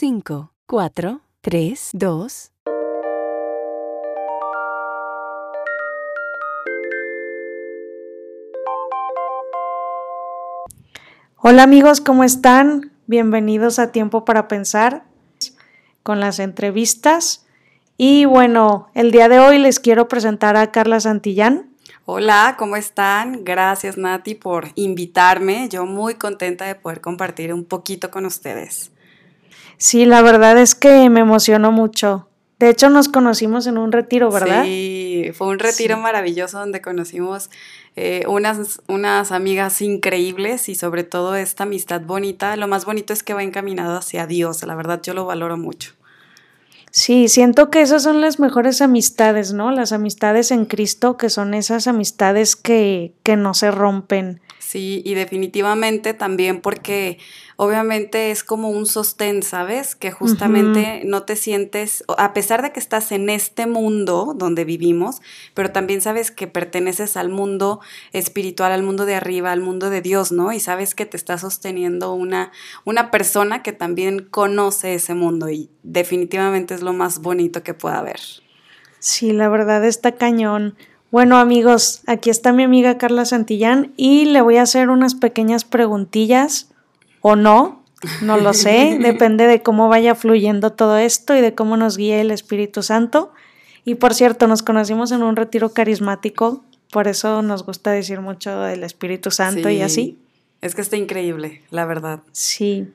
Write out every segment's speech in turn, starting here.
5, 4, 3, 2. Hola amigos, ¿cómo están? Bienvenidos a Tiempo para Pensar con las entrevistas. Y bueno, el día de hoy les quiero presentar a Carla Santillán. Hola, ¿cómo están? Gracias Nati por invitarme. Yo muy contenta de poder compartir un poquito con ustedes. Sí, la verdad es que me emocionó mucho. De hecho, nos conocimos en un retiro, ¿verdad? Sí, fue un retiro maravilloso donde conocimos eh, unas, unas amigas increíbles y sobre todo esta amistad bonita. Lo más bonito es que va encaminado hacia Dios, la verdad yo lo valoro mucho. Sí, siento que esas son las mejores amistades, ¿no? Las amistades en Cristo, que son esas amistades que, que no se rompen. Sí, y definitivamente también porque obviamente es como un sostén, ¿sabes? Que justamente no te sientes, a pesar de que estás en este mundo donde vivimos, pero también sabes que perteneces al mundo espiritual, al mundo de arriba, al mundo de Dios, ¿no? Y sabes que te está sosteniendo una, una persona que también conoce ese mundo y definitivamente es lo más bonito que pueda haber. Sí, la verdad está cañón. Bueno amigos, aquí está mi amiga Carla Santillán y le voy a hacer unas pequeñas preguntillas o no, no lo sé, depende de cómo vaya fluyendo todo esto y de cómo nos guíe el Espíritu Santo. Y por cierto, nos conocimos en un retiro carismático, por eso nos gusta decir mucho del Espíritu Santo y así. Es que está increíble, la verdad. Sí,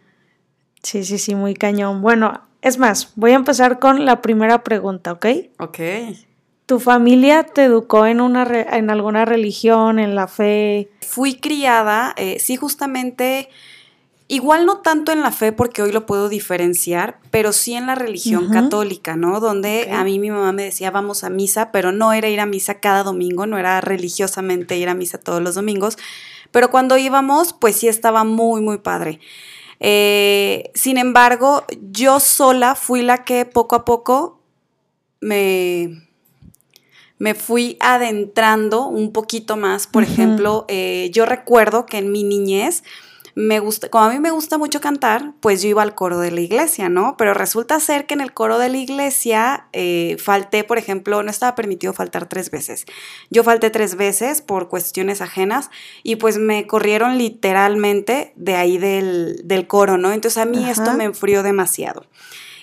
sí, sí, sí, muy cañón. Bueno, es más, voy a empezar con la primera pregunta, ¿ok? Ok. ¿Tu familia te educó en, una en alguna religión, en la fe? Fui criada, eh, sí, justamente Igual no tanto en la fe porque hoy lo puedo diferenciar, pero sí en la religión católica, ¿no? Donde a mí mi mamá me decía vamos a misa, pero no era ir a misa cada domingo, no era religiosamente ir a misa todos los domingos, pero cuando íbamos pues sí estaba muy, muy padre. Eh, sin embargo, yo sola fui la que poco a poco me, me fui adentrando un poquito más. Por ejemplo, eh, yo recuerdo que en mi niñez, me gusta, como a mí me gusta mucho cantar, pues yo iba al coro de la iglesia, ¿no? Pero resulta ser que en el coro de la iglesia eh, falté, por ejemplo, no estaba permitido faltar tres veces. Yo falté tres veces por cuestiones ajenas y pues me corrieron literalmente de ahí del, del coro, ¿no? Entonces a mí esto me enfrió demasiado.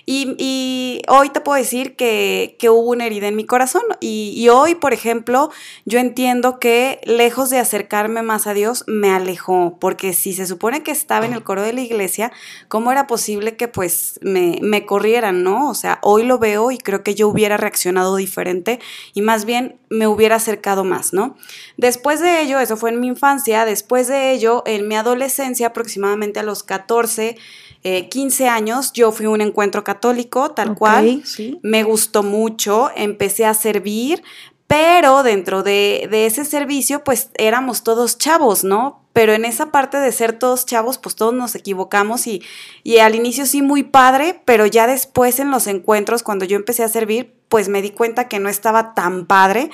Y, hoy te puedo decir que, hubo una herida en mi corazón. Y, hoy, por ejemplo, yo entiendo que lejos de acercarme más a Dios, me alejó. Porque si se supone que estaba en el coro de la iglesia, ¿cómo era posible que pues me, me corrieran, no? O sea, hoy lo veo y creo que yo hubiera reaccionado diferente y más bien me hubiera acercado más, ¿no? Después de ello, eso fue en mi infancia, después de ello, en mi adolescencia, aproximadamente a los 14, 15 eh, años yo fui a un encuentro católico, tal cual. Me gustó mucho, empecé a servir, pero dentro de, ese servicio, pues éramos todos chavos, ¿no? Pero en esa parte de ser todos chavos, pues todos nos equivocamos y, y al inicio sí muy padre, pero ya después en los encuentros, cuando yo empecé a servir, pues me di cuenta que no estaba tan padre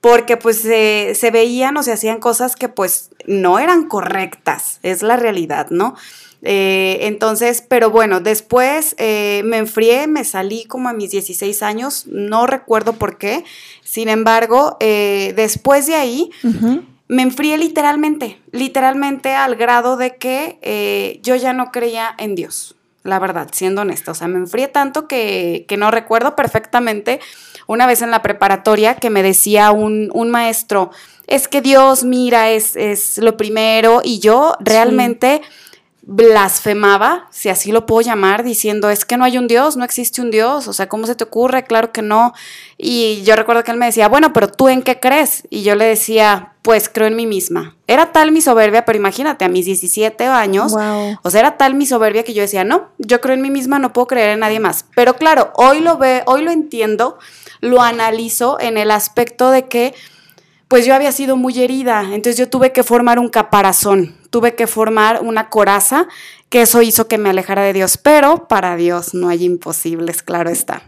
porque pues se veían o se hacían cosas que pues no eran correctas, es la realidad, ¿no? Eh, entonces, pero bueno, después eh, me enfrié, me salí como a mis 16 años, no recuerdo por qué. Sin embargo, eh, después de ahí, me enfrié literalmente, literalmente al grado de que yo ya no creía en Dios, la verdad, siendo honesta. O sea, me enfrié tanto que, no recuerdo perfectamente una vez en la preparatoria que me decía un, maestro, es que Dios, mira, es, es lo primero, y yo realmente blasfemaba, si así lo puedo llamar, diciendo, es que no hay un Dios, no existe un Dios, o sea, ¿cómo se te ocurre? Claro que no. Y yo recuerdo que él me decía, bueno, pero tú en qué crees? Y yo le decía, pues creo en mí misma. Era tal mi soberbia, pero imagínate, a mis 17 años, o sea, era tal mi soberbia que yo decía, no, yo creo en mí misma, no puedo creer en nadie más. Pero claro, hoy lo ve, hoy lo entiendo, lo analizo en el aspecto de que pues yo había sido muy herida, entonces yo tuve que formar un caparazón, tuve que formar una coraza, que eso hizo que me alejara de Dios, pero para Dios no hay imposibles, claro está.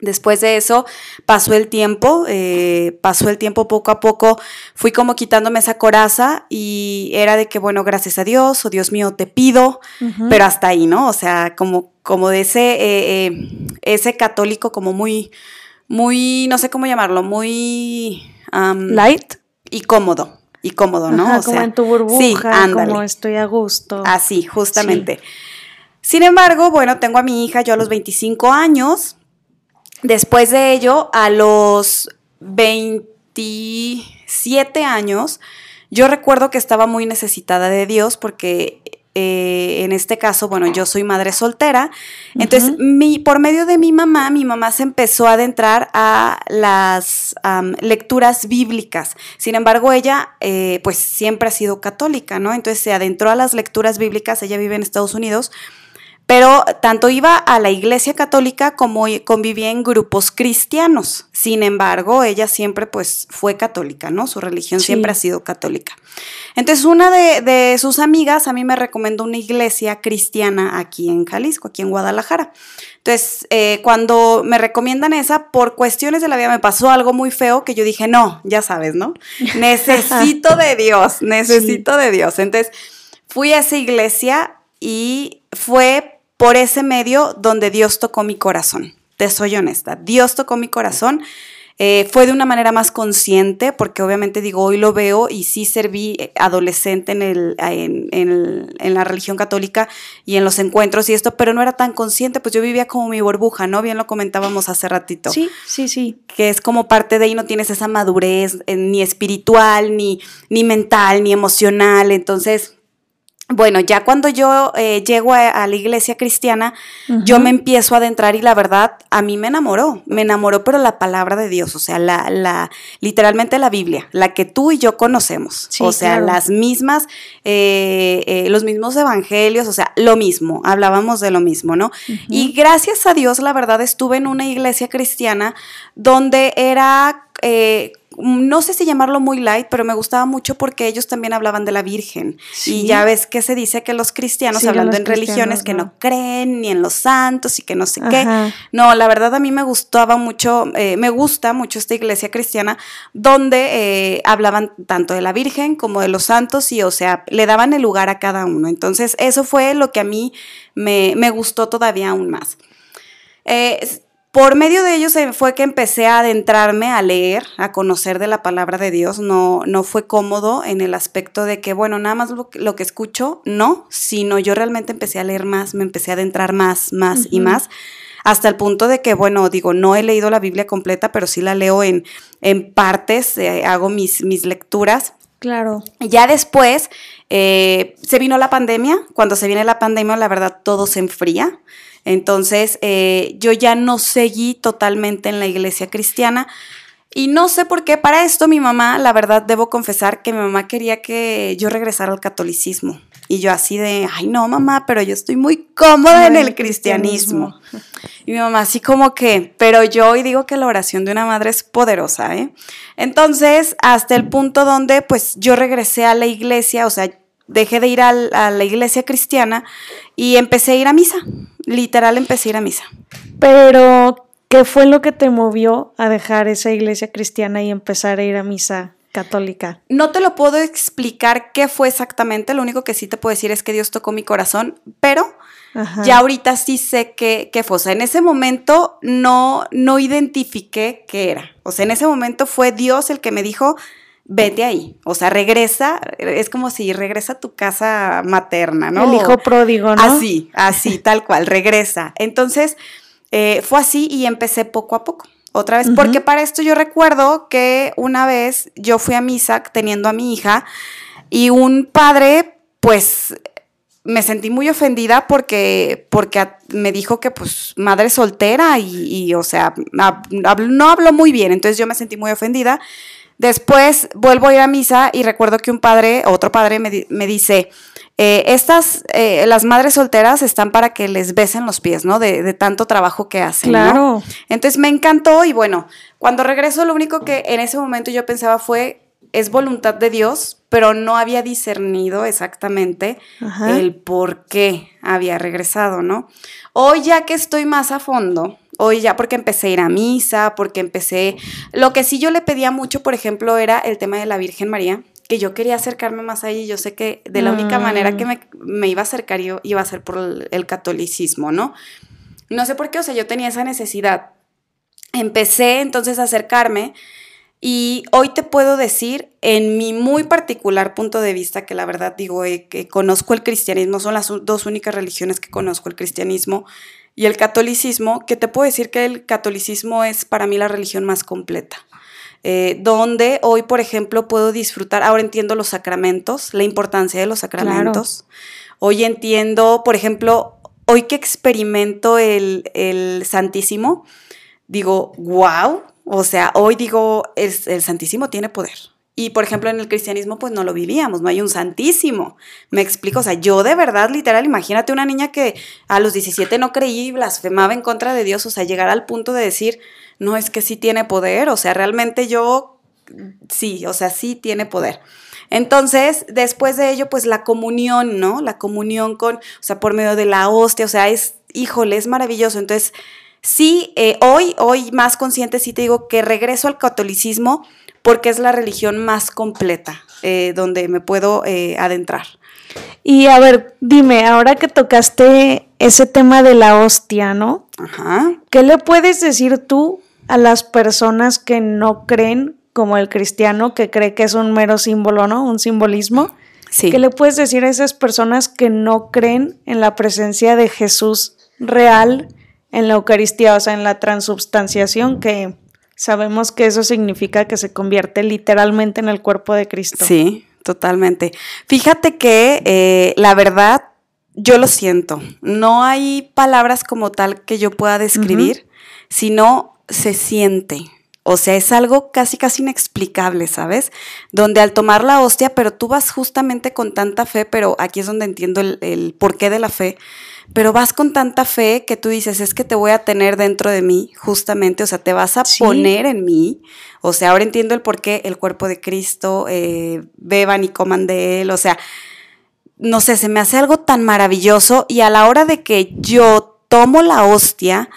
Después de eso pasó el tiempo, eh, pasó el tiempo poco a poco, fui como quitándome esa coraza y era de que, bueno, gracias a Dios, o Dios mío, te pido, pero hasta ahí, ¿no? O sea, como, como de ese, eh, eh, ese católico como muy, muy, no sé cómo llamarlo, muy... Light. Y cómodo, y cómodo, ¿no? o como en tu burbuja, como estoy a gusto. Así, justamente. Sin embargo, bueno, tengo a mi hija yo a los 25 años, Después de ello, a los 27 años, yo recuerdo que estaba muy necesitada de Dios porque eh, en este caso, bueno, yo soy madre soltera. Entonces, mi, por medio de mi mamá, mi mamá se empezó a adentrar a las lecturas bíblicas. Sin embargo, ella, eh, pues, siempre ha sido católica, ¿no? Entonces, se adentró a las lecturas bíblicas. Ella vive en Estados Unidos pero tanto iba a la iglesia católica como convivía en grupos cristianos. Sin embargo, ella siempre pues fue católica, ¿no? Su religión siempre ha sido católica. Entonces, una de, sus amigas a mí me recomendó una iglesia cristiana aquí en Jalisco, aquí en Guadalajara. Entonces, eh, cuando me recomiendan esa, por cuestiones de la vida me pasó algo muy feo que yo dije, no, ya sabes, ¿no? Necesito de Dios, necesito de Dios. Entonces, fui a esa iglesia y fue por ese medio donde Dios tocó mi corazón. Te soy honesta, Dios tocó mi corazón. Eh, fue de una manera más consciente, porque obviamente digo, hoy lo veo y sí serví eh, adolescente en, el, en, la religión católica y en los encuentros y esto, pero no era tan consciente, pues yo vivía como mi burbuja, ¿no? Bien lo comentábamos hace ratito. Sí, sí, sí. Que es como parte de ahí, no tienes esa madurez eh, ni espiritual, ni, ni mental, ni emocional, entonces bueno, ya cuando yo eh, llego a, la iglesia cristiana, yo me empiezo a adentrar y la verdad, a mí me enamoró, me enamoró, pero la palabra de Dios, o sea, la, la literalmente la Biblia, la que tú y yo conocemos, o sea, las mismas, eh, eh, los mismos evangelios, o sea, lo mismo, hablábamos de lo mismo, ¿no? Y gracias a Dios, la verdad, estuve en una iglesia cristiana donde era no sé si llamarlo muy light, pero me gustaba mucho porque ellos también hablaban de la Virgen. Y ya ves que se dice que los cristianos, hablando en religiones, que no creen ni en los santos y que no sé qué. No, la verdad a mí me gustaba mucho, eh, me gusta mucho esta iglesia cristiana donde eh, hablaban tanto de la Virgen como de los santos y, o sea, le daban el lugar a cada uno. Entonces, eso fue lo que a mí me, me gustó todavía aún más. Eh, por medio de ellos fue que empecé a adentrarme a leer, a conocer de la palabra de Dios. No, no fue cómodo en el aspecto de que, bueno, nada más lo, que escucho, no, sino yo realmente empecé a leer más, me empecé a adentrar más, más y más, hasta el punto de que, bueno, digo, no he leído la Biblia completa, pero sí la leo en, en partes, eh, hago mis, mis lecturas. Claro. Ya después eh, se vino la pandemia. Cuando se viene la pandemia, la verdad, todo se enfría. Entonces, eh, yo ya no seguí totalmente en la iglesia cristiana. Y no sé por qué, para esto mi mamá, la verdad debo confesar que mi mamá quería que yo regresara al catolicismo. Y yo así de, ay no mamá, pero yo estoy muy cómoda en el cristianismo. Y mi mamá así como que, pero yo hoy digo que la oración de una madre es poderosa, ¿eh? Entonces, hasta el punto donde pues yo regresé a la iglesia, o sea, dejé de ir a la iglesia cristiana y empecé a ir a misa. Literal empecé a ir a misa. Pero, ¿qué fue lo que te movió a dejar esa iglesia cristiana y empezar a ir a misa católica? No te lo puedo explicar qué fue exactamente, lo único que sí te puedo decir es que Dios tocó mi corazón, pero ya ahorita sí sé qué, qué, fue. O sea, en ese momento no, no identifiqué qué era. O sea, en ese momento fue Dios el que me dijo, vete ahí. O sea, regresa, es como si regresa a tu casa materna, ¿no? El hijo pródigo, ¿no? Así, así, tal cual, regresa. Entonces, eh, fue así y empecé poco a poco. Otra vez, porque para esto yo recuerdo que una vez yo fui a misa teniendo a mi hija y un padre, pues me sentí muy ofendida porque, porque me dijo que pues madre soltera y, o sea, no habló muy bien, entonces yo me sentí muy ofendida. Después vuelvo a ir a misa y recuerdo que un padre, otro padre me, dice, eh, estas, eh, las madres solteras están para que les besen los pies, ¿no? De, tanto trabajo que hacen. Claro. Entonces me encantó y bueno, cuando regreso lo único que en ese momento yo pensaba fue, es voluntad de Dios, pero no había discernido exactamente el por qué había regresado, ¿no? Hoy ya que estoy más a fondo, Hoy ya porque empecé a ir a misa, porque empecé... Lo que sí yo le pedía mucho, por ejemplo, era el tema de la Virgen María, que yo quería acercarme más a ella y yo sé que de la única manera que Mm. me, me iba a acercar yo iba a ser por el, el catolicismo, ¿no? No sé por qué, o sea, yo tenía esa necesidad. Empecé entonces a acercarme y hoy te puedo decir, en mi muy particular punto de vista, que la verdad digo eh, que conozco el cristianismo, son las dos únicas religiones que conozco, el cristianismo y el catolicismo, que te puedo decir que el catolicismo es para mí la religión más completa. Eh, donde hoy, por ejemplo, puedo disfrutar, ahora entiendo los sacramentos, la importancia de los sacramentos. Hoy entiendo, por ejemplo, hoy que experimento el, el Santísimo, digo, wow, o sea, hoy digo, el, el Santísimo tiene poder. Y por ejemplo, en el cristianismo, pues no lo vivíamos, no hay un santísimo. Me explico, o sea, yo de verdad, literal, imagínate una niña que a los 17 no creía y blasfemaba en contra de Dios, o sea, llegar al punto de decir, no, es que sí tiene poder, o sea, realmente yo, sí, o sea, sí tiene poder. Entonces, después de ello, pues la comunión, ¿no? La comunión con, o sea, por medio de la hostia, o sea, es, híjole, es maravilloso. Entonces, sí, eh, hoy, hoy más consciente, sí te digo que regreso al catolicismo porque es la religión más completa eh, donde me puedo eh, adentrar. Y a ver, dime, ahora que tocaste ese tema de la hostia, ¿no? Ajá. ¿Qué le puedes decir tú a las personas que no creen como el cristiano, que cree que es un mero símbolo, ¿no? Un simbolismo. Sí. ¿Qué le puedes decir a esas personas que no creen en la presencia de Jesús real en la Eucaristía, o sea, en la transubstanciación, que sabemos que eso significa que se convierte literalmente en el cuerpo de Cristo? Sí, totalmente. Fíjate que eh, la verdad, yo lo siento. No hay palabras como tal que yo pueda describir, sino se siente. O sea, es algo casi, casi inexplicable, ¿sabes? Donde al tomar la hostia, pero tú vas justamente con tanta fe, pero aquí es donde entiendo el, el porqué de la fe, pero vas con tanta fe que tú dices, es que te voy a tener dentro de mí, justamente, o sea, te vas a Sí. poner en mí. O sea, ahora entiendo el porqué, el cuerpo de Cristo, eh, beban y coman de él, o sea, no sé, se me hace algo tan maravilloso y a la hora de que yo tomo la hostia,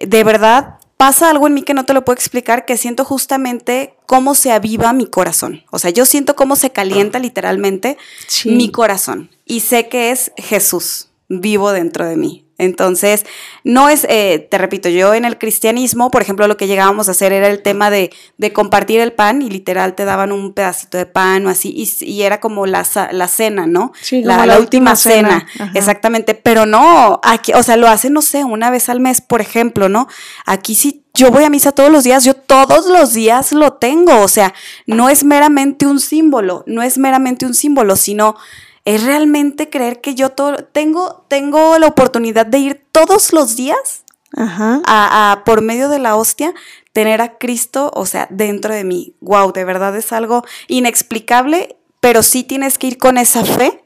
de verdad pasa algo en mí que no te lo puedo explicar, que siento justamente cómo se aviva mi corazón. O sea, yo siento cómo se calienta literalmente Sí. mi corazón y sé que es Jesús vivo dentro de mí. Entonces, no es, eh, te repito, yo en el cristianismo, por ejemplo, lo que llegábamos a hacer era el tema de, de compartir el pan y literal te daban un pedacito de pan o así, y, y era como la, la cena, ¿no? Sí, la, como la la última última cena, exactamente, pero no, aquí, o sea, lo hacen, no sé, una vez al mes, por ejemplo, ¿no? Aquí sí, yo voy a misa todos los días, yo todos los días lo tengo, o sea, no es meramente un símbolo, no es meramente un símbolo, sino es realmente creer que yo tengo, tengo la oportunidad de ir todos los días Ajá. a, a, por medio de la hostia, tener a Cristo, o sea, dentro de mí. Wow, de verdad es algo inexplicable, pero sí tienes que ir con esa fe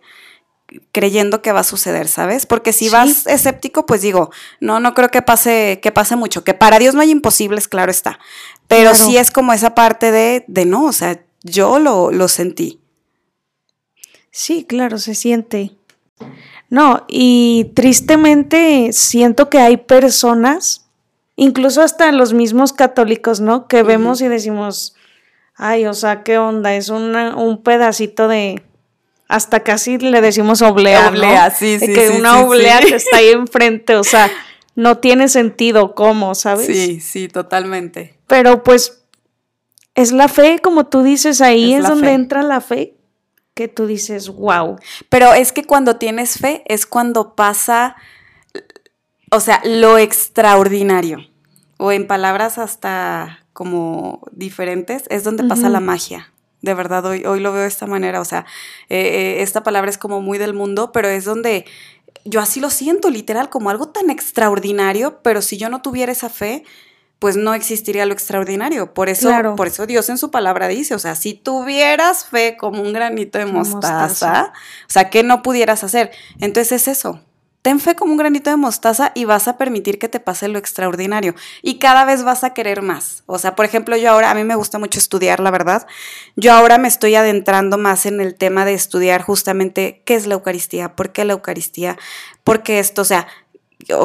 creyendo que va a suceder, ¿sabes? Porque si Sí. vas escéptico, pues digo, no, no creo que pase, que pase mucho, que para Dios no hay imposibles, claro está, pero Claro. sí es como esa parte de, de no, o sea, yo lo, lo sentí. Sí, claro, se siente. No, y tristemente siento que hay personas, incluso hasta los mismos católicos, ¿no? Que vemos y decimos, ay, o sea, ¿qué onda? Es una- un pedacito de... Hasta casi le decimos oblea, ¿no? Oblea, sí, De sí, que sí, una oblea que está ahí enfrente, o sea, no tiene sentido cómo, ¿sabes? Sí, sí, totalmente. Pero pues es la fe, como tú dices, ahí Es donde fe. entra la fe, que tú dices, wow. Pero es que cuando tienes fe es cuando pasa, o sea, lo extraordinario. O en palabras hasta como diferentes, es donde pasa la magia. De verdad, hoy, hoy lo veo de esta manera. O sea, eh, eh, esta palabra es como muy del mundo, pero es donde yo así lo siento, literal, como algo tan extraordinario, pero si yo no tuviera esa fe, pues no existiría lo extraordinario. Por eso, Claro. por eso Dios en su palabra dice, o sea, si tuvieras fe como un granito de mostaza, mostaza. o sea, ¿qué no pudieras hacer? Entonces es eso. Ten fe como un granito de mostaza y vas a permitir que te pase lo extraordinario. Y cada vez vas a querer más. O sea, por ejemplo, yo ahora, a mí me gusta mucho estudiar, la verdad. Yo ahora me estoy adentrando más en el tema de estudiar justamente qué es la Eucaristía, por qué la Eucaristía, por qué esto. O sea,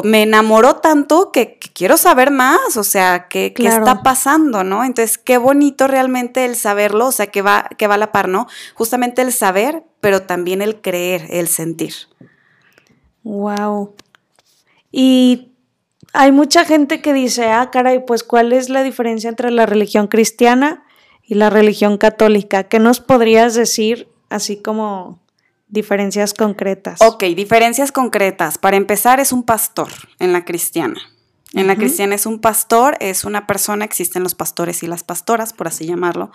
me enamoró tanto que, quiero saber más, o sea, ¿qué, está pasando, no? Entonces, qué bonito realmente el saberlo, o sea, que va, que va a la par, ¿no? Justamente el saber, pero también el creer, el sentir. Wow. Y hay mucha gente que dice, ah, caray, pues, ¿cuál es la diferencia entre la religión cristiana y la religión católica? ¿Qué nos podrías decir así como diferencias concretas? Ok, diferencias concretas. Para empezar, es un pastor en la cristiana. En la cristiana es un pastor, es una persona, existen los pastores y las pastoras, por así llamarlo.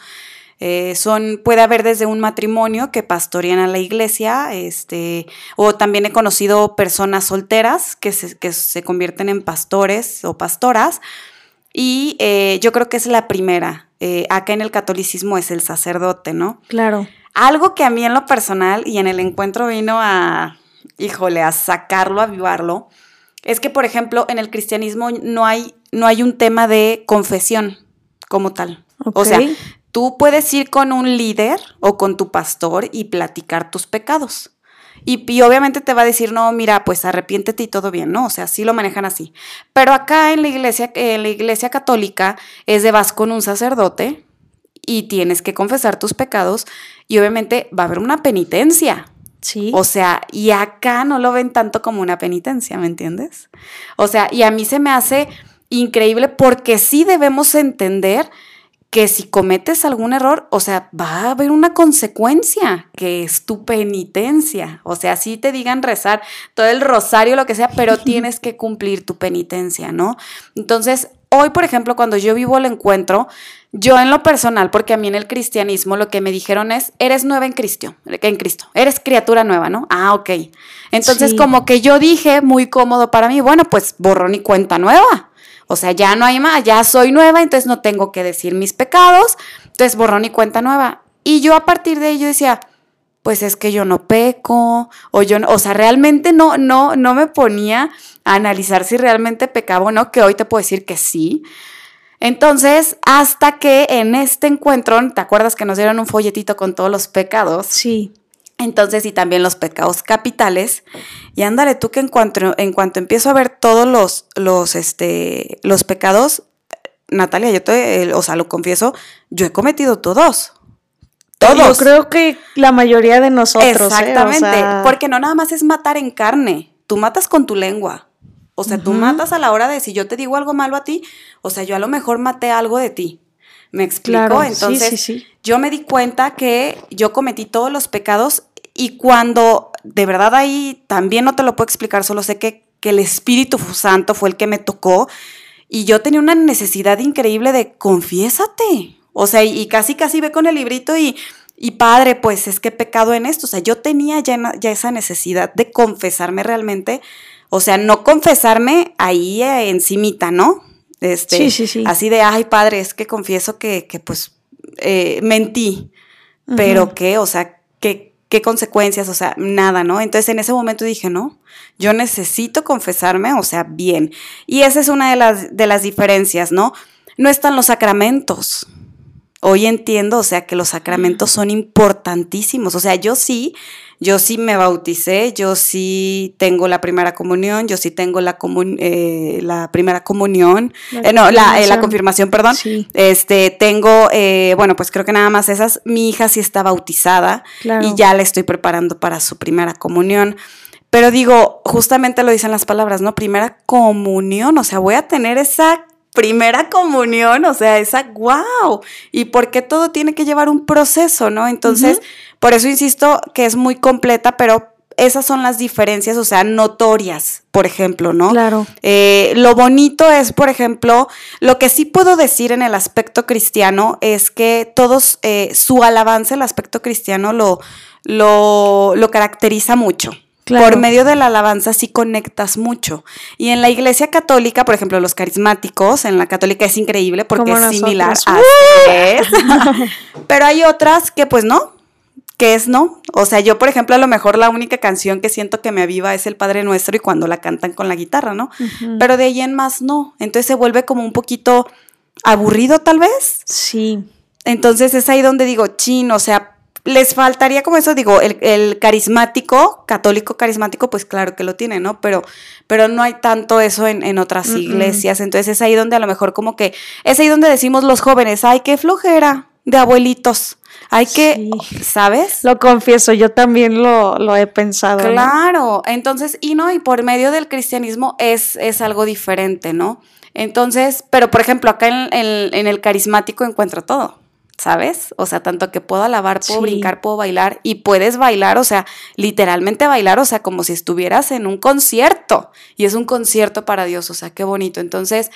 Eh, son, puede haber desde un matrimonio que pastorean a la iglesia, este, o también he conocido personas solteras que se, que se convierten en pastores o pastoras. Y eh, yo creo que es la primera. Eh, acá en el catolicismo es el sacerdote, ¿no? Claro. Algo que a mí en lo personal y en el encuentro vino a, híjole, a sacarlo, a avivarlo, es que, por ejemplo, en el cristianismo no hay, no hay un tema de confesión como tal. O sea, tú puedes ir con un líder o con tu pastor y platicar tus pecados. Y, obviamente te va a decir, no, mira, pues arrepiéntete y todo bien, ¿no? O sea, sí lo manejan así. Pero acá en la iglesia, en la iglesia católica, es de vas con un sacerdote y tienes que confesar tus pecados y obviamente va a haber una penitencia. Sí. O sea, y acá no lo ven tanto como una penitencia, ¿me entiendes? O sea, y a mí se me hace increíble porque sí debemos entender que si cometes algún error, o sea, va a haber una consecuencia, que es tu penitencia. O sea, si te digan rezar todo el rosario, lo que sea, pero tienes que cumplir tu penitencia, ¿no? Entonces, hoy, por ejemplo, cuando yo vivo el encuentro, yo en lo personal, porque a mí en el cristianismo lo que me dijeron es, eres nueva en Cristo, en Cristo, eres criatura nueva, ¿no? Ah, ok. Entonces como que yo dije, muy cómodo para mí, bueno, pues borrón y cuenta nueva. O sea, ya no hay más, ya soy nueva, entonces no tengo que decir mis pecados, entonces borrón y cuenta nueva. Y yo a partir de ello decía, pues es que yo no peco, o yo no, o sea, realmente no, no, no me ponía a analizar si realmente pecaba o no, que hoy te puedo decir que sí. Entonces, hasta que en este encuentro, ¿te acuerdas que nos dieron un folletito con todos los pecados? Sí. Entonces, y también los pecados capitales. Y ándale tú que en cuanto, en cuanto empiezo a ver todos los, los, este, los pecados, Natalia, yo te, o sea, lo confieso, yo he cometido todos. Todos. Yo creo que la mayoría de nosotros. ¿eh? Exactamente. Porque no nada más es matar en carne. Tú matas con tu lengua. O sea, tú matas a la hora de si yo te digo algo malo a ti, o sea, yo a lo mejor maté algo de ti. ¿Me explico? Entonces, yo me di cuenta que yo cometí todos los pecados y cuando de verdad ahí también no te lo puedo explicar, solo sé que, que el Espíritu Santo fue el que me tocó y yo tenía una necesidad increíble de confiésate. O sea, y, casi casi ve con el librito y, y padre, pues es que he pecado en esto. O sea, yo tenía ya, ya esa necesidad de confesarme realmente o sea, no confesarme ahí eh, encimita, ¿no? Este, sí, sí, sí. Así de, ay, padre, es que confieso que, que pues, eh, mentí. Pero qué, o sea, ¿qué, qué consecuencias, o sea, nada, ¿no? Entonces en ese momento dije, no, yo necesito confesarme, o sea, bien. Y esa es una de las, de las diferencias, ¿no? No están los sacramentos. Hoy entiendo, o sea, que los sacramentos son importantísimos. O sea, yo sí yo sí me bauticé, yo sí tengo la primera comunión, yo sí tengo la, eh, la primera comunión, la eh, no, la, eh, la, confirmación, perdón. Este, tengo, bueno, pues creo que nada más esas. Mi hija sí está bautizada y ya la estoy preparando para su primera comunión. Pero digo, justamente lo dicen las palabras, ¿no? Primera comunión, o sea, voy a tener esa primera comunión, o sea, esa wow. ¿Y por qué todo tiene que llevar un proceso, no? Entonces, por eso insisto que es muy completa, pero esas son las diferencias, o sea, notorias, por ejemplo, ¿no? Claro. Eh, lo bonito es, por ejemplo, lo que sí puedo decir en el aspecto cristiano es que todos, eh, su alabanza, el aspecto cristiano, lo, lo, lo caracteriza mucho. Por medio de la alabanza sí conectas mucho. Y en la iglesia católica, por ejemplo, los carismáticos, en la católica es increíble porque es similar. a es. Pero hay otras que pues no, que es no. O sea, yo, por ejemplo, a lo mejor la única canción que siento que me aviva es el Padre Nuestro y cuando la cantan con la guitarra, ¿no? Pero de ahí en más no. Entonces se vuelve como un poquito aburrido tal vez. Sí. Entonces es ahí donde digo, chin, o sea, les faltaría como eso, digo, el, carismático, católico carismático, pues claro que lo tiene, ¿no? Pero, pero no hay tanto eso en, otras iglesias. Entonces es ahí donde a lo mejor como que, es ahí donde decimos los jóvenes, ay, qué flojera de abuelitos. Hay que, ¿sabes? Lo confieso, yo también lo, he pensado. Claro, entonces, y no, y por medio del cristianismo es, es algo diferente, ¿no? Entonces, pero por ejemplo, acá en, en el carismático encuentro todo. ¿Sabes? O sea, tanto que puedo alabar, puedo brincar, puedo bailar y puedes bailar, o sea, literalmente bailar, o sea, como si estuvieras en un concierto y es un concierto para Dios, o sea, qué bonito. Entonces,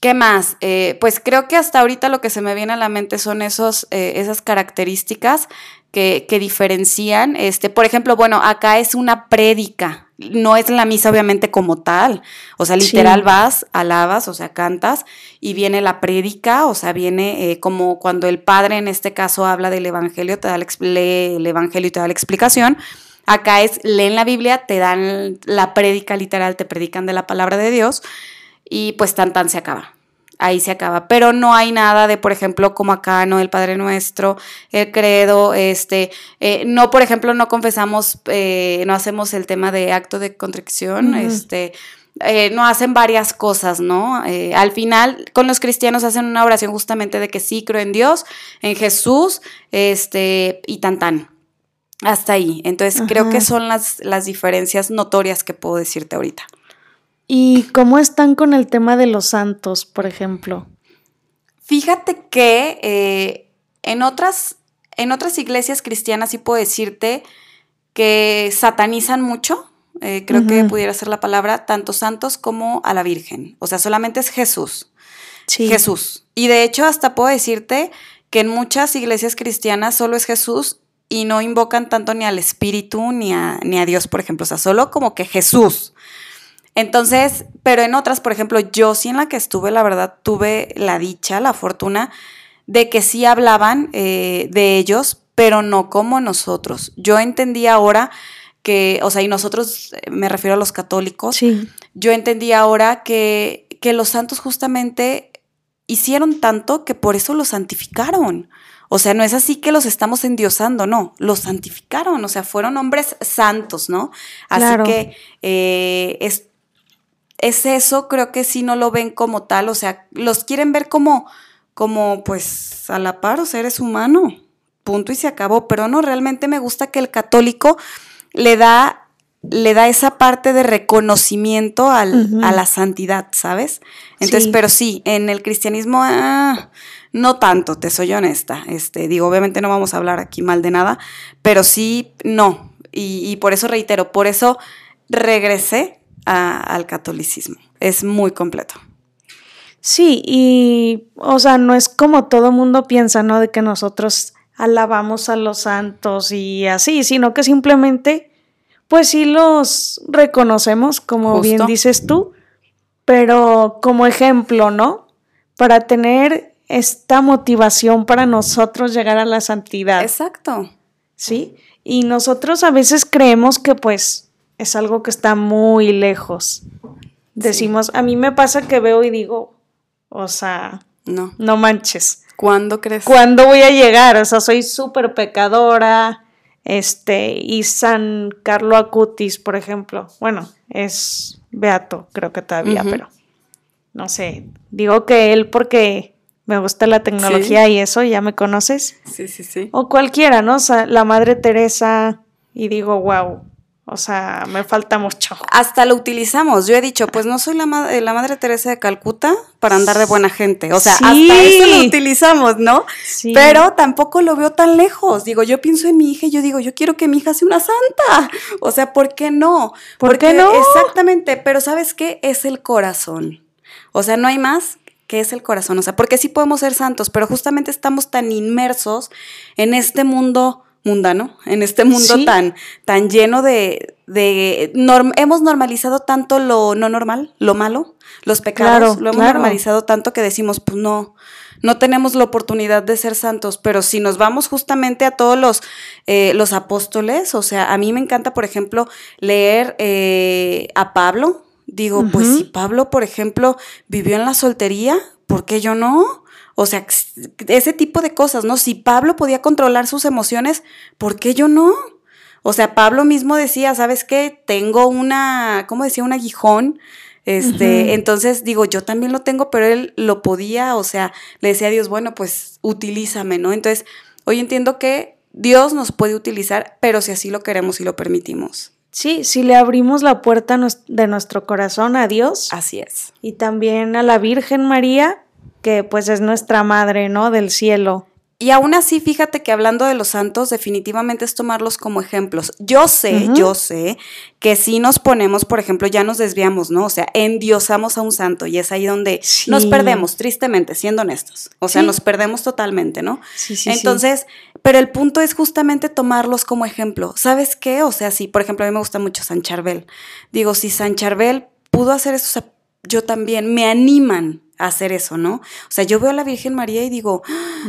¿qué más? Eh, pues creo que hasta ahorita lo que se me viene a la mente son esos, eh, esas características que, que, diferencian, este, por ejemplo, bueno, acá es una prédica, no es la misa obviamente como tal, o sea, literal vas, alabas, o sea, cantas y viene la prédica, o sea, viene eh, como cuando el padre en este caso habla del evangelio, te da lee el evangelio y te da la explicación. Acá es leen la Biblia, te dan la prédica literal, te predican de la palabra de Dios y pues tan tan se acaba ahí se acaba. Pero no hay nada de, por ejemplo, como acá, ¿no? El Padre Nuestro, el credo, este, eh, no, por ejemplo, no confesamos, eh, no hacemos el tema de acto de contrición, este. Eh, no hacen varias cosas, ¿no? al final, con los cristianos hacen una oración justamente de que sí creo en Dios, en Jesús, este, y tan tan. Hasta ahí. Entonces, creo que son las, las diferencias notorias que puedo decirte ahorita. ¿Y cómo están con el tema de los santos, por ejemplo? Fíjate que eh, en, otras, en otras iglesias cristianas sí puedo decirte que satanizan mucho, eh, creo que pudiera ser la palabra, tanto santos como a la Virgen. O sea, solamente es Jesús. Sí. Jesús. Y de hecho hasta puedo decirte que en muchas iglesias cristianas solo es Jesús y no invocan tanto ni al Espíritu ni a, ni a Dios, por ejemplo. O sea, solo como que Jesús. Entonces, pero en otras, por ejemplo, yo sí en la que estuve, la verdad, tuve la dicha, la fortuna de que sí hablaban eh, de ellos, pero no como nosotros. Yo entendí ahora que, o sea, y nosotros, eh, me refiero a los católicos, sí. yo entendí ahora que, que los santos justamente hicieron tanto que por eso los santificaron. O sea, no es así que los estamos endiosando, no, los santificaron, o sea, fueron hombres santos, ¿no? Así que eh, es es eso, creo que sí no lo ven como tal, o sea, los quieren ver como, como pues a la par, o sea, eres humano, punto y se acabó, pero no, realmente me gusta que el católico le da, le da esa parte de reconocimiento a la santidad, ¿sabes? Entonces, pero sí, en el cristianismo, ah, no tanto, te soy honesta, este, digo, obviamente no vamos a hablar aquí mal de nada, pero sí, no, y, y por eso reitero, por eso regresé al catolicismo. Es muy completo. Sí, y o sea, no es como todo mundo piensa, ¿no? De que nosotros alabamos a los santos y así, sino que simplemente, pues sí los reconocemos, como bien dices tú, pero como ejemplo, ¿no? Para tener esta motivación para nosotros llegar a la santidad. Exacto. Sí, y nosotros a veces creemos que pues es algo que está muy lejos. Decimos, a mí me pasa que veo y digo, o sea, no, no manches. ¿Cuándo crees? ¿Cuándo voy a llegar? O sea, soy súper pecadora. Este, y San Carlo Acutis, por ejemplo, bueno, es beato, creo que todavía, pero no sé, digo que él porque me gusta la tecnología y eso, ya me conoces. Sí, sí, sí. O cualquiera, ¿no? O sea, la Madre Teresa, y digo, wow, o sea, me falta mucho. Hasta lo utilizamos. Yo he dicho, pues no soy la, la Madre Teresa de Calcuta para andar de buena gente. O sea, hasta eso lo utilizamos, ¿no? Sí. Pero tampoco lo veo tan lejos. Digo, yo pienso en mi hija y yo digo, yo quiero que mi hija sea una santa. O sea, ¿por qué no? ¿Por qué no? Exactamente. Pero ¿sabes qué? Es el corazón. O sea, no hay más que es el corazón. O sea, porque sí podemos ser santos, pero justamente estamos tan inmersos en este mundo mundano, en este mundo tan, tan lleno de... de hemos normalizado tanto lo no normal, lo malo, los pecados, lo hemos normalizado tanto que decimos, pues no, no tenemos la oportunidad de ser santos, pero si nos vamos justamente a todos los, eh, los apóstoles, o sea, a mí me encanta, por ejemplo, leer eh, a Pablo, digo, pues si Pablo, por ejemplo, vivió en la soltería, ¿por qué yo no? O sea, ese tipo de cosas, ¿no? Si Pablo podía controlar sus emociones, ¿por qué yo no? O sea, Pablo mismo decía, ¿sabes qué? Tengo una, ¿cómo decía? Un aguijón. Este, entonces digo, yo también lo tengo, pero él lo podía, o sea, le decía a Dios, bueno, pues utilízame, ¿no? Entonces, hoy entiendo que Dios nos puede utilizar, pero si así lo queremos y lo permitimos. Sí, si le abrimos la puerta de nuestro corazón a Dios. Así es. Y también a la Virgen María, que pues es nuestra madre, ¿no? Del cielo. Y aún así, fíjate que hablando de los santos, definitivamente es tomarlos como ejemplos. Yo sé, yo sé que si nos ponemos, por ejemplo, ya nos desviamos, ¿no? O sea, endiosamos a un santo y es ahí donde nos perdemos, tristemente, siendo honestos. O sea, nos perdemos totalmente, ¿no? Sí, sí. Entonces, pero el punto es justamente tomarlos como ejemplo. ¿Sabes qué? O sea, si, por ejemplo, a mí me gusta mucho San Charbel. Digo, si San Charbel pudo hacer eso, yo también, me animan hacer eso, ¿no? O sea, yo veo a la Virgen María y digo,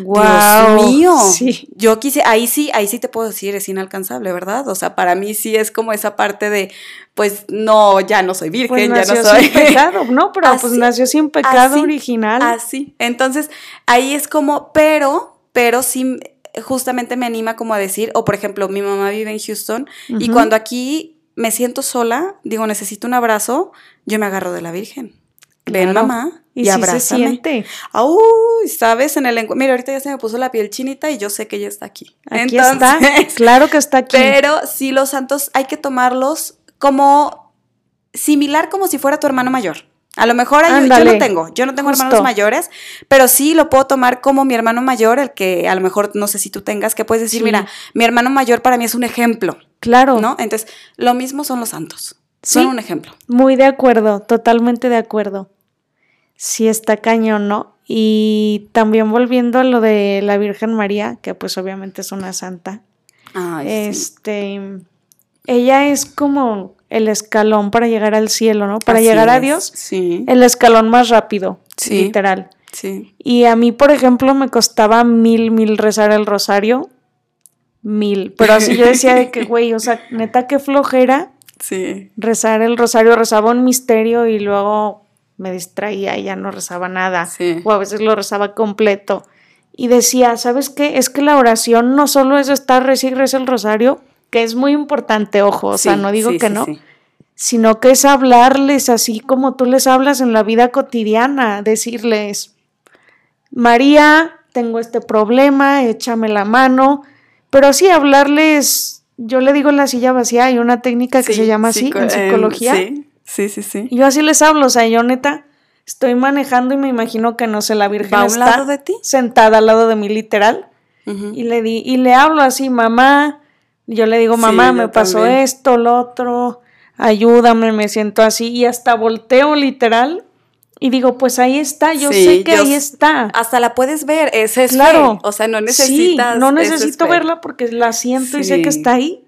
Dios mío, sí. yo quise, ahí sí, ahí sí te puedo decir, es inalcanzable, ¿verdad? O sea, para mí sí es como esa parte de, pues no, ya no soy virgen, pues ya no soy. Sin pecado, no, pero pues nació sin pecado original. Así. Entonces, ahí es como, pero, pero sí justamente me anima como a decir, o por ejemplo, mi mamá vive en Houston y cuando aquí me siento sola, digo, necesito un abrazo, yo me agarro de la Virgen. Ven, mamá, y, y se siente. Uy, ¿sabes? En el Mira, ahorita ya se me puso la piel chinita y yo sé que ella está aquí. Aquí está. Claro que está aquí. Pero sí, los santos hay que tomarlos como similar como si fuera tu hermano mayor. A lo mejor yo, no tengo, yo no tengo hermanos mayores, pero sí lo puedo tomar como mi hermano mayor, el que a lo mejor no sé si tú tengas, que puedes decir, mira, mi hermano mayor para mí es un ejemplo. Claro. ¿No? Entonces, lo mismo son los santos. Son un ejemplo. Muy de acuerdo, totalmente de acuerdo sí está cañón, ¿no? Y también volviendo a lo de la Virgen María, que pues obviamente es una santa. este, ella es como el escalón para llegar al cielo, ¿no? Para llegar a Dios, sí. el escalón más rápido, literal. Sí. Y a mí, por ejemplo, me costaba mil, mil rezar el rosario. Mil. Pero así yo decía de que, güey, o sea, neta, qué flojera. Sí. Rezar el rosario, rezaba un misterio y luego me distraía y ya no rezaba nada, o a veces lo rezaba completo. Y decía, ¿sabes qué? Es que la oración no solo es estar reza y reza el rosario, que es muy importante, ojo, o sea, no digo que no, sino que es hablarles así como tú les hablas en la vida cotidiana, decirles, María, tengo este problema, échame la mano, pero sí hablarles, yo le digo en la silla vacía, hay una técnica que se llama así en psicología. Sí, sí, sí. Yo así les hablo, o sea, yo neta estoy manejando y me imagino que no sé, la Virgen ¿Va está lado de ti? sentada al lado de mí literal. Y le di, y le hablo así, mamá. Yo le digo, mamá, me pasó esto, lo otro, ayúdame, me siento así. Y hasta volteo literal y digo, pues ahí está, yo sé que ahí está. Hasta la puedes ver, es claro. O sea, no necesitas. Sí, no necesito verla porque la siento y sé que está ahí.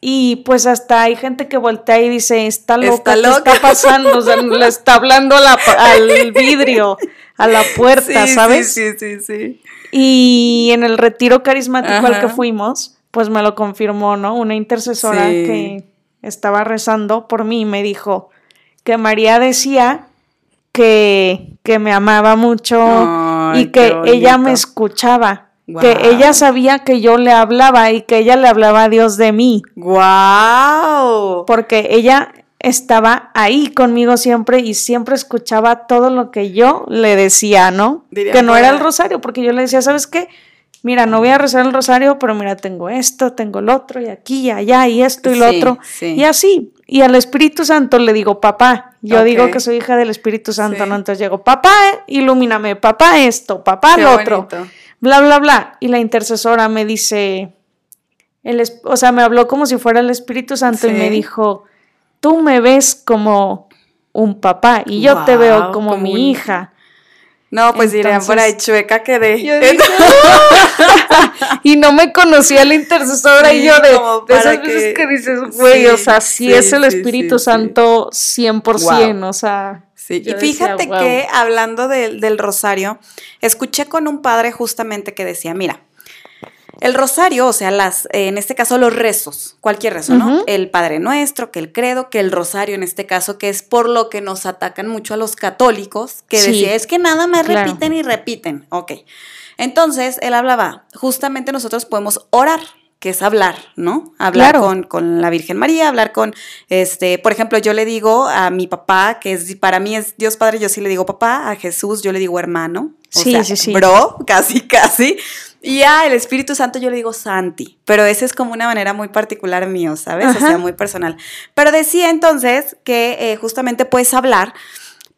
Y pues hasta hay gente que voltea y dice, está loca, está ¿qué está pasando? O sea, le está hablando al vidrio, a la puerta, ¿sabes? Sí, sí, sí, Y en el retiro carismático al que fuimos, pues me lo confirmó, ¿no? Una intercesora que estaba rezando por mí y me dijo que María decía que, que me amaba mucho y que ella me escuchaba que ella sabía que yo le hablaba y que ella le hablaba a Dios de mí. ¡Wow! Porque ella estaba ahí conmigo siempre y siempre escuchaba todo lo que yo le decía, ¿no? que no era el rosario, porque yo le decía, ¿sabes qué? Mira, no voy a rezar el rosario, pero mira, tengo esto, tengo el otro, y aquí, y allá, y esto y lo otro. Y así. Y al Espíritu Santo le digo, papá, yo digo que soy hija del Espíritu Santo, ¿no? Entonces llego, papá, ilumíname, papá esto, papá lo otro bla, bla, bla. Y la intercesora me dice, el, o sea, me habló como si fuera el Espíritu Santo y me dijo, tú me ves como un papá y yo te veo como, mi hija. No, pues dirían por ahí chueca quedé. y no me conocía la intercesora y yo de, de esas veces que dices, güey, o sea, sí, es el Espíritu Santo 100%, o sea. Sí, y fíjate que hablando del rosario, escuché con un padre justamente que decía, mira, El rosario, o sea, las, en este caso los rezos, cualquier rezo, ¿no? El Padre Nuestro, que el credo, que el rosario en este caso, que es por lo que nos atacan mucho a los católicos, que decía, es que nada más repiten y repiten. Ok. Entonces, él hablaba, justamente nosotros podemos orar que es hablar, ¿no? Hablar con, con, la Virgen María, hablar con, este, por ejemplo, yo le digo a mi papá, que es, para mí es Dios Padre, yo sí le digo papá, a Jesús yo le digo hermano, o sí, sea, sí, sí. bro, casi, casi, y a el Espíritu Santo yo le digo Santi, pero esa es como una manera muy particular mío, ¿sabes? O sea, muy personal. Pero decía entonces que eh, justamente puedes hablar,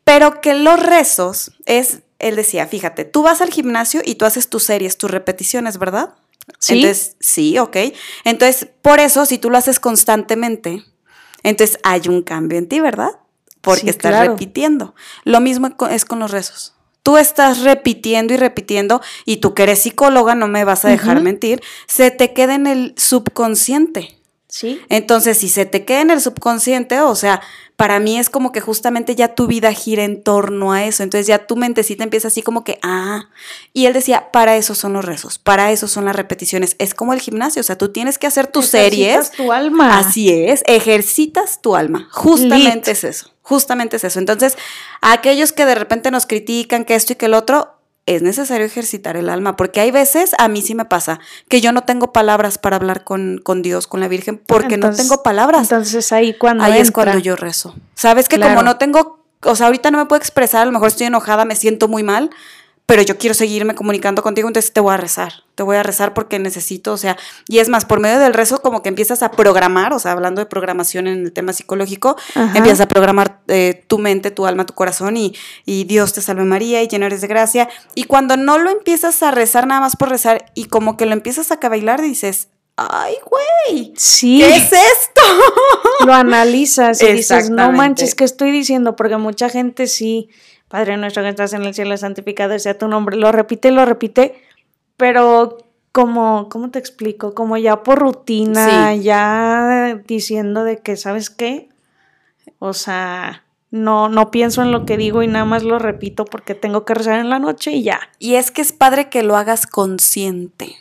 pero que los rezos es, él decía, fíjate, tú vas al gimnasio y tú haces tus series, tus repeticiones, ¿verdad? ¿Sí? Entonces, sí, ok. Entonces, por eso, si tú lo haces constantemente, entonces hay un cambio en ti, ¿verdad? Porque estás repitiendo. Lo mismo es con los rezos. Tú estás repitiendo y repitiendo, y tú que eres psicóloga, no me vas a dejar mentir, se te queda en el subconsciente. Sí. Entonces, si se te queda en el subconsciente, o sea, para mí es como que justamente ya tu vida gira en torno a eso. Entonces ya tu mentecita empieza así como que, ah. Y él decía, para eso son los rezos, para eso son las repeticiones. Es como el gimnasio, o sea, tú tienes que hacer tus series. tu alma. Así es, ejercitas tu alma. Justamente es eso. Justamente es eso. Entonces, a aquellos que de repente nos critican que esto y que el otro, es necesario ejercitar el alma, porque hay veces, a mí sí me pasa, que yo no tengo palabras para hablar con, con Dios, con la Virgen, porque no tengo palabras. Entonces ahí cuando... Ahí es cuando yo rezo. Sabes que como no tengo, o sea, ahorita no me puedo expresar, a lo mejor estoy enojada, me siento muy mal, pero yo quiero seguirme comunicando contigo, entonces te voy a rezar, te voy a rezar porque necesito, o sea, y es más, por medio del rezo como que empiezas a programar, o sea, hablando de programación en el tema psicológico, empiezas a programar eh, tu mente, tu alma, tu corazón y, y Dios te salve María y lleno eres de gracia. Y cuando no lo empiezas a rezar nada más por rezar y como que lo empiezas a bailar, dices, ay, güey, sí. ¿qué es esto? Lo analizas y dices, no manches, ¿qué estoy diciendo? Porque mucha gente sí Padre nuestro que estás en el cielo, santificado sea tu nombre. Lo repite y lo repite, pero como, ¿cómo te explico? Como ya por rutina, ya diciendo de que, ¿sabes qué? O sea, no, no pienso en lo que digo y nada más lo repito porque tengo que rezar en la noche y ya. Y es que es padre que lo hagas consciente.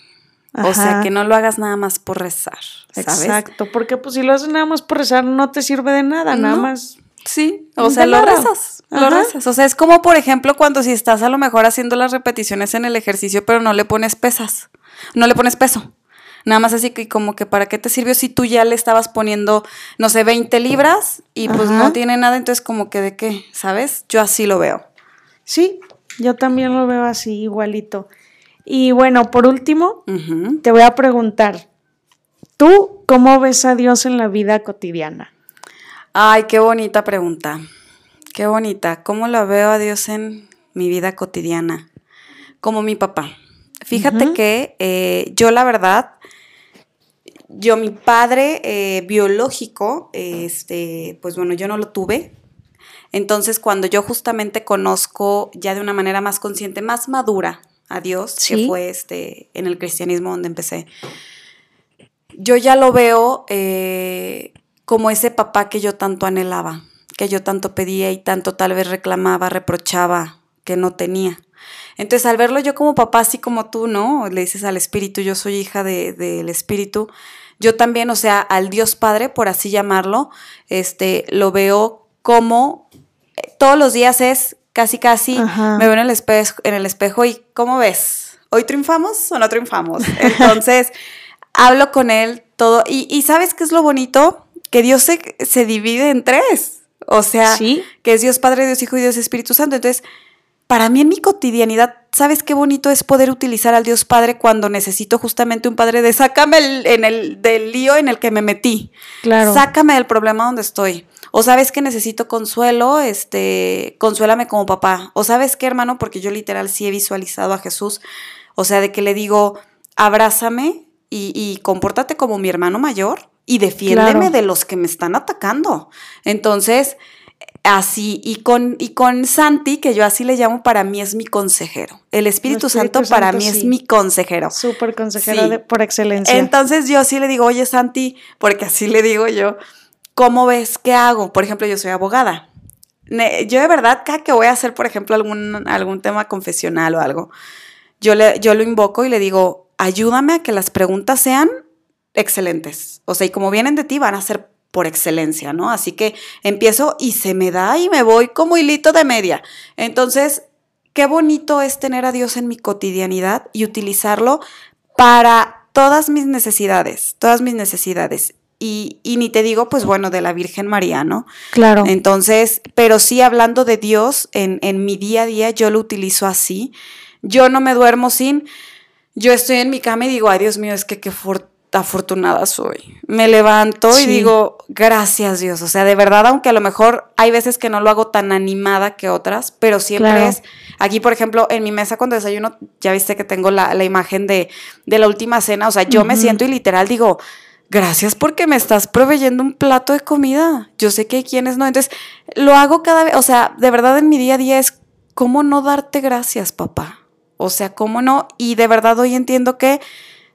O sea, que no lo hagas nada más por rezar. Exacto, porque pues si lo haces nada más por rezar no te sirve de nada, nada más Sí, o sea, lo rezas, lo rezas. O sea, es como, por ejemplo, cuando si estás a lo mejor haciendo las repeticiones en el ejercicio, pero no le pones pesas, no le pones peso. Nada más así que como que para qué te sirvió si tú ya le estabas poniendo, no sé, 20 libras y pues no tiene nada, entonces como que de qué, ¿sabes? Yo así lo veo. Sí, yo también lo veo así, igualito. Y bueno, por último, te voy a preguntar, ¿tú cómo ves a Dios en la vida cotidiana? Ay, qué bonita pregunta. Qué bonita. ¿Cómo la veo a Dios en mi vida cotidiana? Como mi papá. Fíjate que eh, yo la verdad, yo mi padre eh, biológico, este, pues bueno, yo no lo tuve. Entonces cuando yo justamente conozco ya de una manera más consciente, más madura a Dios, que fue este, en el cristianismo donde empecé, yo ya lo veo eh, como ese papá que yo tanto anhelaba, que yo tanto pedía y tanto tal vez reclamaba, reprochaba que no tenía. Entonces, al verlo yo como papá, así como tú, ¿no? Le dices al Espíritu, yo soy hija del de, Espíritu. Yo también, o sea, al Dios Padre, por así llamarlo, este, lo veo como eh, todos los días es casi, casi, me veo en el, espejo, en el espejo y, ¿cómo ves? ¿Hoy triunfamos o no triunfamos? Entonces, hablo con él todo. Y, y ¿sabes qué es lo bonito? Que Dios se, se divide en tres. O sea, que es Dios Padre, Dios Hijo y Dios Espíritu Santo. Entonces, para mí en mi cotidianidad, ¿sabes qué bonito es poder utilizar al Dios Padre cuando necesito justamente un padre de sácame en el del lío en el que me metí? Claro. Sácame del problema donde estoy. O sabes que necesito consuelo, este, consuélame como papá. O sabes qué, hermano, porque yo literal sí he visualizado a Jesús. O sea, de que le digo, abrázame y, y compórtate como mi hermano mayor y defiéndeme de los que me están atacando. Entonces, así, y con, y con Santi, que yo así le llamo, para mí es mi consejero. El Espíritu, Santo, para mí es mi consejero. Súper consejero por excelencia. Entonces yo sí le digo, oye Santi, porque así le digo yo, ¿cómo ves? ¿Qué hago? Por ejemplo, yo soy abogada. Yo de verdad, cada que voy a hacer, por ejemplo, algún, algún tema confesional o algo, yo, le, yo lo invoco y le digo, ayúdame a que las preguntas sean excelentes. O sea, y como vienen de ti, van a ser por excelencia, ¿no? Así que empiezo y se me da y me voy como hilito de media. Entonces, qué bonito es tener a Dios en mi cotidianidad y utilizarlo para todas mis necesidades, todas mis necesidades. Y, y, ni te digo, pues bueno, de la Virgen María, ¿no? Claro. Entonces, pero sí hablando de Dios, en, en mi día a día yo lo utilizo así. Yo no me duermo sin, yo estoy en mi cama y digo, ay Dios mío, es que qué afortunada soy. Me levanto y digo, gracias Dios. O sea, de verdad, aunque a lo mejor hay veces que no lo hago tan animada que otras, pero siempre es, aquí por ejemplo, en mi mesa cuando desayuno, ya viste que tengo la, la imagen de, de, la última cena, o sea, yo me siento y literal digo, gracias porque me estás proveyendo un plato de comida. Yo sé que hay quienes no. Entonces, lo hago cada vez, o sea, de verdad en mi día a día es, ¿cómo no darte gracias, papá? O sea, ¿cómo no? Y de verdad hoy entiendo que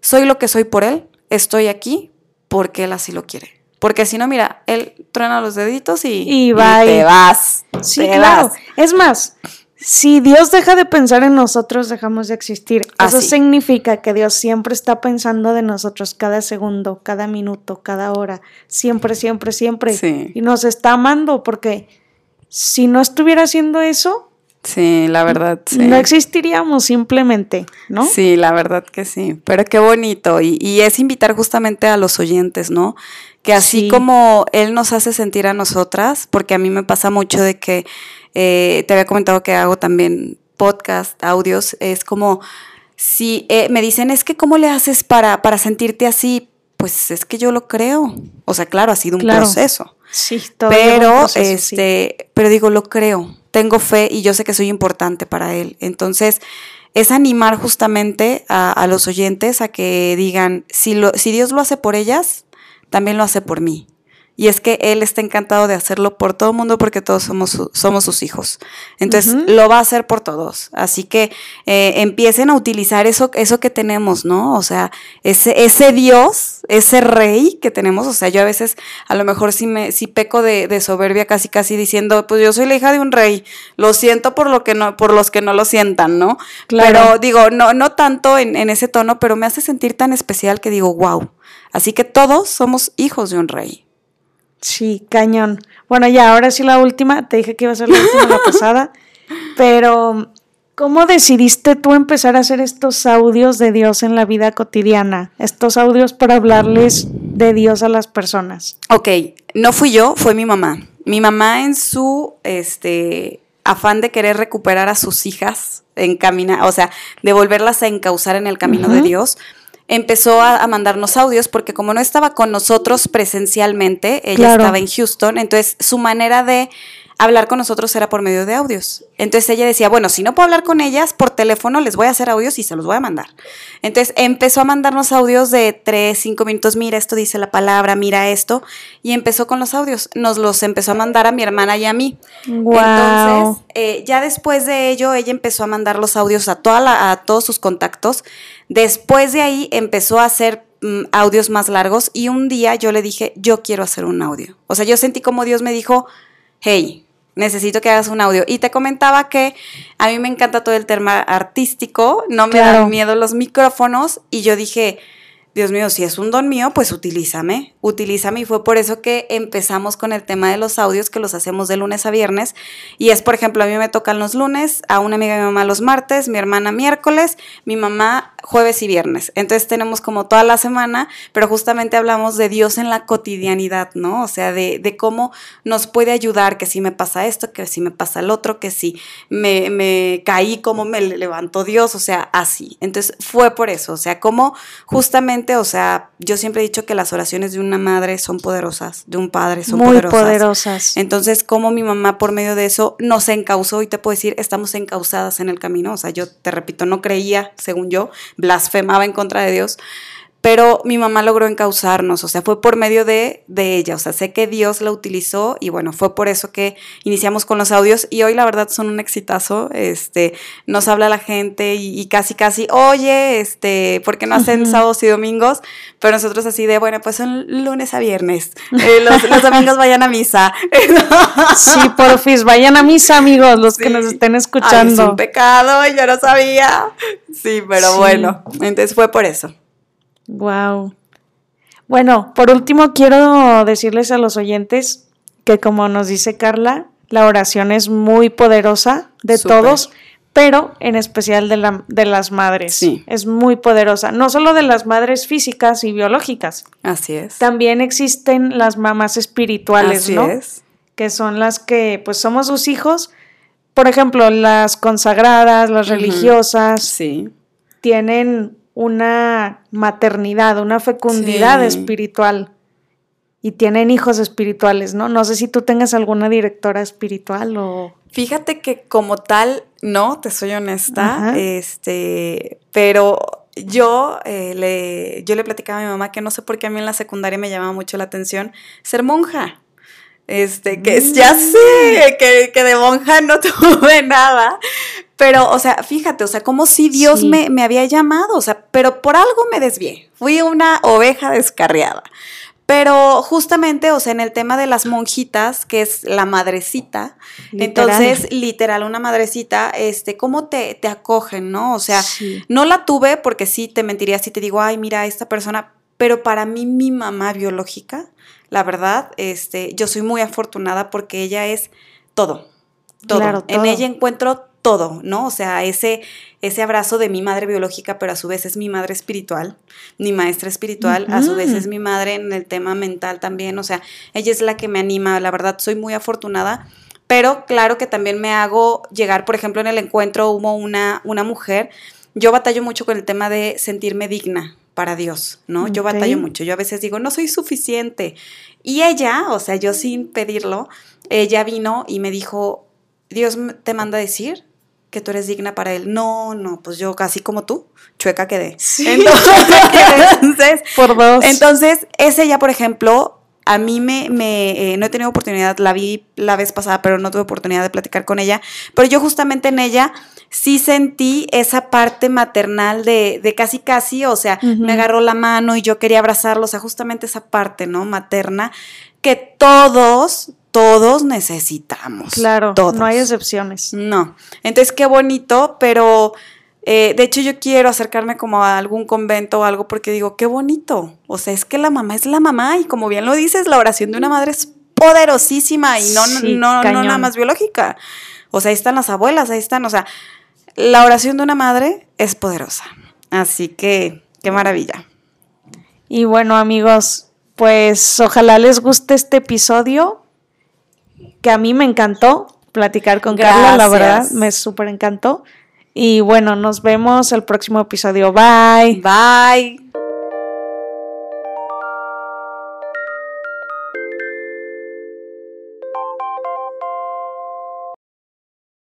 soy lo que soy por él, estoy aquí porque él así lo quiere. Porque si no, mira, él truena los deditos y, y, va y te vas. Sí, claro. Es más, si Dios deja de pensar en nosotros, dejamos de existir. Eso significa que Dios siempre está pensando de nosotros cada segundo, cada minuto, cada hora, siempre, siempre, siempre. Y nos está amando porque si no estuviera haciendo eso, Sí, la verdad, sí. No existiríamos simplemente, ¿no? Sí, la verdad que sí. Pero qué bonito. Y, y es invitar justamente a los oyentes, ¿no? Que así como Él nos hace sentir a nosotras, porque a mí me pasa mucho de que eh, te había comentado que hago también podcast, audios, es como si eh, me dicen, es que ¿cómo le haces para, para sentirte así? Pues es que yo lo creo. O sea, claro, ha sido un proceso. Sí, todo pero este, pero digo, lo creo. Tengo fe y yo sé que soy importante para él. Entonces, es animar justamente a, a los oyentes a que digan, si, lo, si Dios lo hace por ellas, también lo hace por mí. Y es que Él está encantado de hacerlo por todo el mundo porque todos somos, somos sus hijos. Entonces, lo va a hacer por todos. Así que eh, empiecen a utilizar eso, eso que tenemos, ¿no? O sea, ese, ese Dios, ese rey que tenemos. O sea, yo a veces a lo mejor sí, me, sí peco de, de, soberbia casi casi diciendo, pues yo soy la hija de un rey. Lo siento por, lo que no, por los que no lo sientan, ¿no? Claro. Pero digo, no, no tanto en, en ese tono, pero me hace sentir tan especial que digo, wow. Así que todos somos hijos de un rey. Sí, cañón. Bueno, ya, ahora sí la última. Te dije que iba a ser la última la pasada. Pero, ¿cómo decidiste tú empezar a hacer estos audios de Dios en la vida cotidiana? Estos audios para hablarles de Dios a las personas. Ok, no fui yo, fue mi mamá. Mi mamá en su este, afán de querer recuperar a sus hijas, encaminar, o sea, de volverlas a encauzar en el camino uh -huh. de Dios empezó a, a, mandarnos audios porque como no estaba con nosotros presencialmente, ella claro. estaba en Houston, entonces su manera de hablar con nosotros era por medio de audios. Entonces ella decía, bueno, si no puedo hablar con ellas por teléfono, les voy a hacer audios y se los voy a mandar. Entonces empezó a mandarnos audios de 3, 5 minutos, mira, esto dice la palabra, mira esto, y empezó con los audios. Nos los empezó a mandar a mi hermana y a mí. Wow. Entonces, eh, ya después de ello, ella empezó a mandar los audios a, toda la, a todos sus contactos. Después de ahí empezó a hacer mm, audios más largos y un día yo le dije, yo quiero hacer un audio. O sea, yo sentí como Dios me dijo, hey, necesito que hagas un audio. Y te comentaba que a mí me encanta todo el tema artístico, no me claro. dan miedo los micrófonos y yo dije, Dios mío, si es un don mío, pues utilízame, utilízame. Y fue por eso que empezamos con el tema de los audios, que los hacemos de lunes a viernes. Y es, por ejemplo, a mí me tocan los lunes, a una amiga de mi mamá los martes, mi hermana miércoles, mi mamá jueves y viernes. Entonces tenemos como toda la semana, pero justamente hablamos de Dios en la cotidianidad, ¿no? O sea, de, cómo nos puede ayudar, que si me pasa esto, que si me pasa el otro, que si me, me caí, cómo me levantó Dios, o sea, así. Entonces fue por eso, o sea, cómo justamente, o sea, yo siempre he dicho que las oraciones de una madre son poderosas, de un padre son Muy poderosas. poderosas. Entonces, cómo mi mamá por medio de eso nos encauzó y te puedo decir, estamos encauzadas en el camino, o sea, yo te repito, no creía, según yo, blasfemaba en contra de Dios, pero mi mamá logró encauzarnos, o sea, fue por medio de, de ella, o sea, sé que Dios la utilizó y bueno, fue por eso que iniciamos con los audios y hoy la verdad son un exitazo, este, nos habla la gente y, casi, casi, oye, este, ¿por qué no hacen sábados y domingos? Pero nosotros así de, bueno, pues son lunes a viernes, eh, los, domingos vayan a misa. sí, porfis, vayan a misa, amigos, los que nos estén escuchando. es un pecado, yo no sabía. Sí, pero bueno, entonces fue por eso. Wow. Bueno, por último quiero decirles a los oyentes que como nos dice Carla, la oración es muy poderosa de todos, pero en especial de, la, de las madres. Sí. Es muy poderosa, no solo de las madres físicas y biológicas. Así es. También existen las mamás espirituales, Así Es. Que son las que, pues somos sus hijos. Por ejemplo, las consagradas, las religiosas. Sí. Tienen una maternidad, una fecundidad espiritual y tienen hijos espirituales, ¿no? No sé si tú tengas alguna directora espiritual o... Fíjate que como tal, no, te soy honesta, este, pero yo, eh, le, yo le platicaba a mi mamá que no sé por qué a mí en la secundaria me llamaba mucho la atención ser monja. Este, que ya mm. sé que, que, de monja no tuve nada, pero, o sea, fíjate, o sea, como si Dios me, me, había llamado, o sea, pero por algo me desvié. Fui una oveja descarriada. Pero justamente, o sea, en el tema de las monjitas, que es la madrecita, entonces, literal, una madrecita, este, ¿cómo te, te acogen, no? O sea, no la tuve porque sí te mentiría si te digo, ay, mira, esta persona, pero para mí, mi mamá biológica, la verdad, este, yo soy muy afortunada porque ella es todo. Todo. Claro, todo. En ella encuentro todo, ¿no? O sea, ese, ese abrazo de mi madre biológica, pero a su vez es mi madre espiritual, mi maestra espiritual, a su vez es mi madre en el tema mental también, o sea, ella es la que me anima, la verdad soy muy afortunada, pero claro que también me hago llegar, por ejemplo, en el encuentro hubo una, una mujer, yo batallo mucho con el tema de sentirme digna para Dios, ¿no? Yo batallo mucho, yo a veces digo, no soy suficiente. Y ella, o sea, yo sin pedirlo, ella vino y me dijo, Dios te manda a decir que tú eres digna para él. No, no, pues yo casi como tú, chueca quedé. Entonces, por dos. Entonces, ese ya, por ejemplo, a mí me, me eh, no he tenido oportunidad, la vi la vez pasada, pero no tuve oportunidad de platicar con ella, pero yo justamente en ella sí sentí esa parte maternal de, de casi casi, o sea, me agarró la mano y yo quería abrazarlo, o sea, justamente esa parte, ¿no? Materna, que todos, todos necesitamos. Claro, no hay excepciones. No. Entonces, qué bonito, pero eh, de hecho yo quiero acercarme como a algún convento o algo porque digo, qué bonito. O sea, es que la mamá es la mamá y como bien lo dices, la oración de una madre es poderosísima y no, no, no nada más biológica. O sea, ahí están las abuelas, ahí están, o sea, la oración de una madre es poderosa. Así que, qué maravilla. Y bueno, amigos, pues ojalá les guste este episodio que a mí me encantó platicar con Carla, la verdad, me súper encantó. Y bueno, nos vemos el próximo episodio. Bye. Bye.